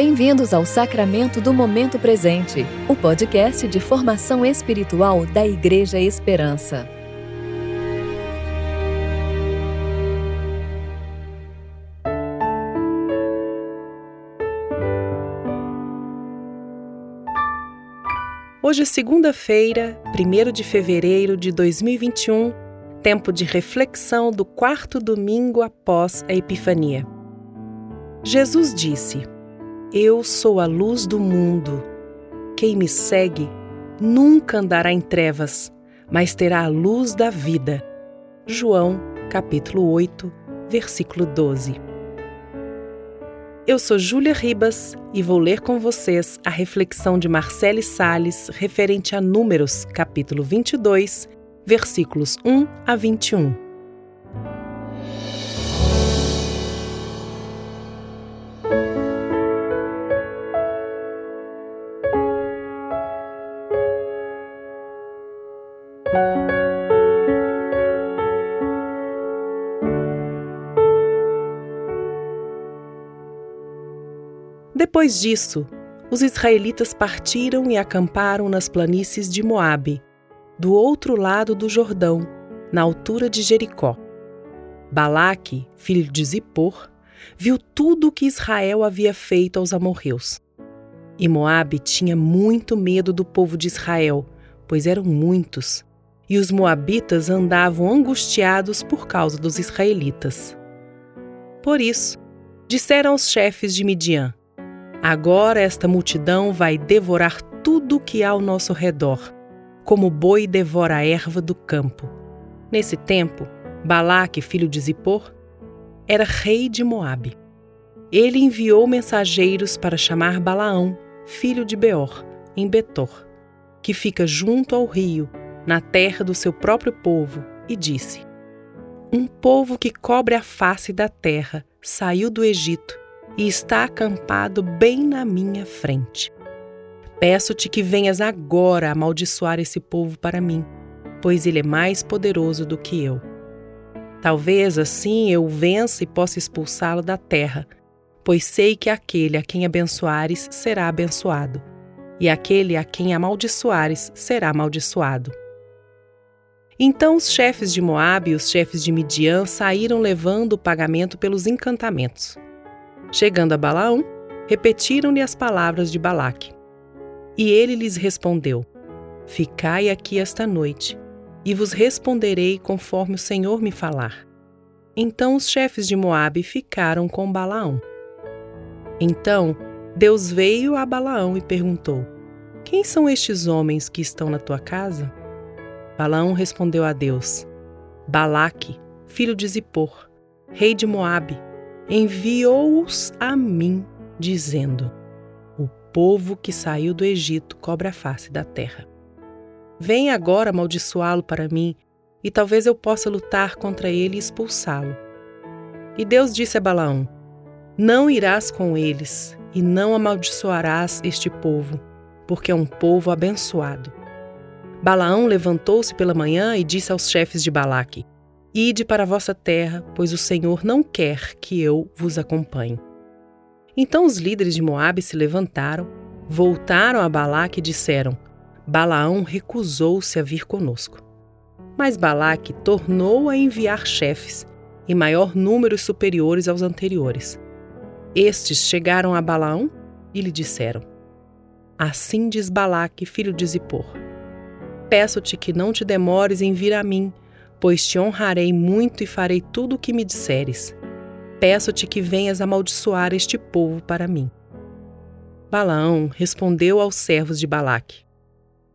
Bem-vindos ao Sacramento do Momento Presente, o podcast de formação espiritual da Igreja Esperança. Hoje é segunda-feira, 1 de fevereiro de 2021, tempo de reflexão do quarto domingo após a Epifania. Jesus disse: Eu sou a luz do mundo. Quem me segue nunca andará em trevas, mas terá a luz da vida. João, capítulo 8, versículo 12. Eu sou Júlia Ribas e vou ler com vocês a reflexão de Marcele Sales referente a Números, capítulo 22, versículos 1 a 21. Depois disso, os israelitas partiram e acamparam nas planícies de Moabe, do outro lado do Jordão, na altura de Jericó. Balaque, filho de Zippor, viu tudo o que Israel havia feito aos amorreus. E Moabe tinha muito medo do povo de Israel, pois eram muitos, e os moabitas andavam angustiados por causa dos israelitas. Por isso, disseram aos chefes de Midian: Agora esta multidão vai devorar tudo o que há ao nosso redor, como o boi devora a erva do campo. Nesse tempo, Balaque, filho de Zippor, era rei de Moabe. Ele enviou mensageiros para chamar Balaão, filho de Beor, em Betor, que fica junto ao rio, na terra do seu próprio povo, e disse: Um povo que cobre a face da terra saiu do Egito e está acampado bem na minha frente. Peço-te que venhas agora amaldiçoar esse povo para mim, pois ele é mais poderoso do que eu. Talvez assim eu o vença e possa expulsá-lo da terra, pois sei que aquele a quem abençoares será abençoado, e aquele a quem amaldiçoares será amaldiçoado. Então os chefes de Moabe e os chefes de Midian saíram levando o pagamento pelos encantamentos. Chegando a Balaão, repetiram-lhe as palavras de Balaque. E ele lhes respondeu: Ficai aqui esta noite, e vos responderei conforme o Senhor me falar. Então os chefes de Moabe ficaram com Balaão. Então Deus veio a Balaão e perguntou: Quem são estes homens que estão na tua casa? Balaão respondeu a Deus: Balaque, filho de Zippor, rei de Moabe, enviou-os a mim, dizendo: O povo que saiu do Egito cobre a face da terra. Vem agora amaldiçoá-lo para mim, e talvez eu possa lutar contra ele e expulsá-lo. E Deus disse a Balaão: Não irás com eles, e não amaldiçoarás este povo, porque é um povo abençoado. Balaão levantou-se pela manhã e disse aos chefes de Balaque: Ide para a vossa terra, pois o Senhor não quer que eu vos acompanhe. Então os líderes de Moabe se levantaram, voltaram a Balaque e disseram: Balaão recusou-se a vir conosco. Mas Balaque tornou a enviar chefes, em maior número superiores aos anteriores. Estes chegaram a Balaão e lhe disseram: Assim diz Balaque, filho de Zippor: Peço-te que não te demores em vir a mim, pois te honrarei muito e farei tudo o que me disseres. Peço-te que venhas amaldiçoar este povo para mim. Balaão respondeu aos servos de Balaque: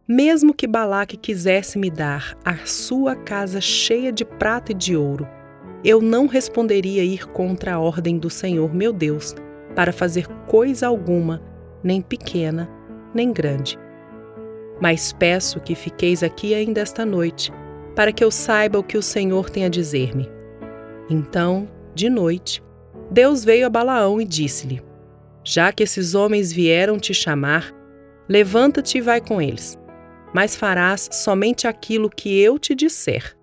Mesmo que Balaque quisesse me dar a sua casa cheia de prata e de ouro, eu não responderia ir contra a ordem do Senhor meu Deus para fazer coisa alguma, nem pequena, nem grande. Mas peço que fiqueis aqui ainda esta noite para que eu saiba o que o Senhor tem a dizer-me. Então, de noite, Deus veio a Balaão e disse-lhe: Já que esses homens vieram te chamar, levanta-te e vai com eles, mas farás somente aquilo que eu te disser.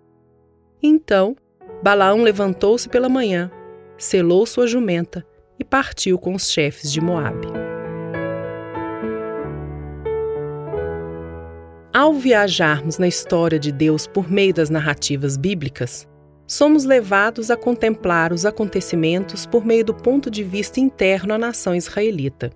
Então, Balaão levantou-se pela manhã, selou sua jumenta e partiu com os chefes de Moabe. Ao viajarmos na história de Deus por meio das narrativas bíblicas, somos levados a contemplar os acontecimentos por meio do ponto de vista interno à nação israelita.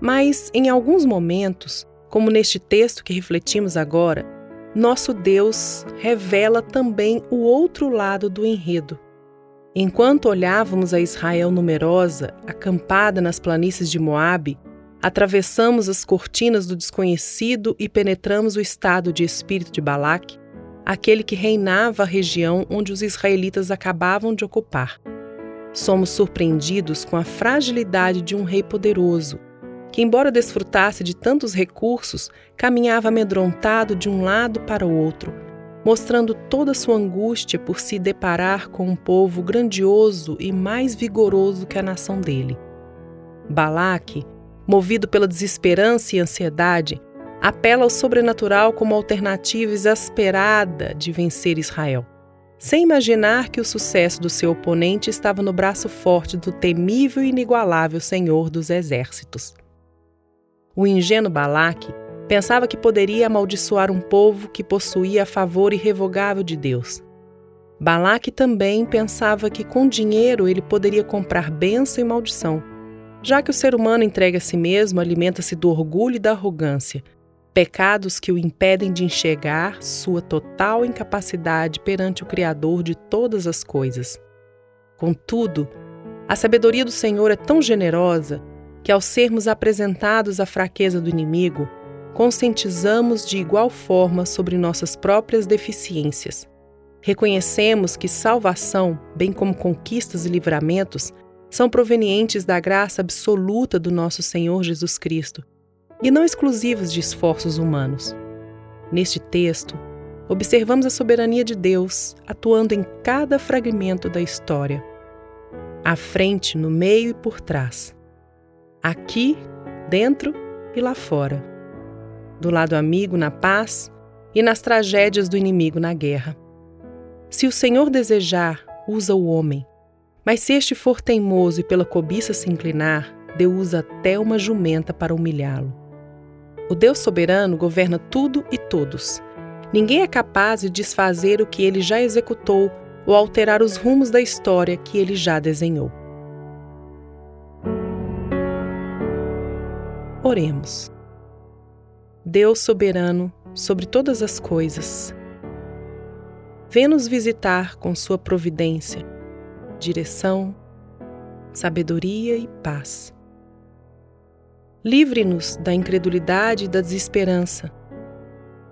Mas, em alguns momentos, como neste texto que refletimos agora, nosso Deus revela também o outro lado do enredo. Enquanto olhávamos a Israel numerosa, acampada nas planícies de Moabe, Atravessamos as cortinas do desconhecido e penetramos o estado de espírito de Balaque, aquele que reinava a região onde os israelitas acabavam de ocupar. Somos surpreendidos com a fragilidade de um rei poderoso, que, embora desfrutasse de tantos recursos, caminhava amedrontado de um lado para o outro, mostrando toda sua angústia por se deparar com um povo grandioso e mais vigoroso que a nação dele. Balaque movido pela desesperança e ansiedade, apela ao sobrenatural como alternativa exasperada de vencer Israel, sem imaginar que o sucesso do seu oponente estava no braço forte do temível e inigualável Senhor dos Exércitos. O ingênuo Balaque pensava que poderia amaldiçoar um povo que possuía favor irrevogável de Deus. Balaque também pensava que com dinheiro ele poderia comprar bênção e maldição já que o ser humano entregue a si mesmo, alimenta-se do orgulho e da arrogância, pecados que o impedem de enxergar sua total incapacidade perante o Criador de todas as coisas. Contudo, a sabedoria do Senhor é tão generosa que, ao sermos apresentados à fraqueza do inimigo, conscientizamos de igual forma sobre nossas próprias deficiências. Reconhecemos que salvação, bem como conquistas e livramentos, são provenientes da graça absoluta do nosso Senhor Jesus Cristo e não exclusivos de esforços humanos. Neste texto, observamos a soberania de Deus atuando em cada fragmento da história, à frente, no meio e por trás, aqui, dentro e lá fora, do lado amigo na paz e nas tragédias do inimigo na guerra. Se o Senhor desejar, usa o homem mas se este for teimoso e pela cobiça se inclinar, Deus usa até uma jumenta para humilhá-lo. O Deus soberano governa tudo e todos. Ninguém é capaz de desfazer o que ele já executou ou alterar os rumos da história que ele já desenhou. Oremos. Deus soberano sobre todas as coisas, vê nos visitar com sua providência direção, sabedoria e paz. Livre-nos da incredulidade e da desesperança,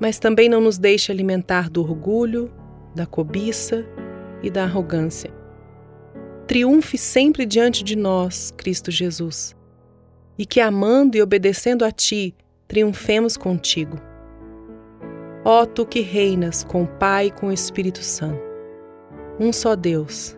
mas também não nos deixe alimentar do orgulho, da cobiça e da arrogância. Triunfe sempre diante de nós, Cristo Jesus, e que amando e obedecendo a Ti, triunfemos contigo. Ó Tu que reinas com o Pai e com o Espírito Santo, um só Deus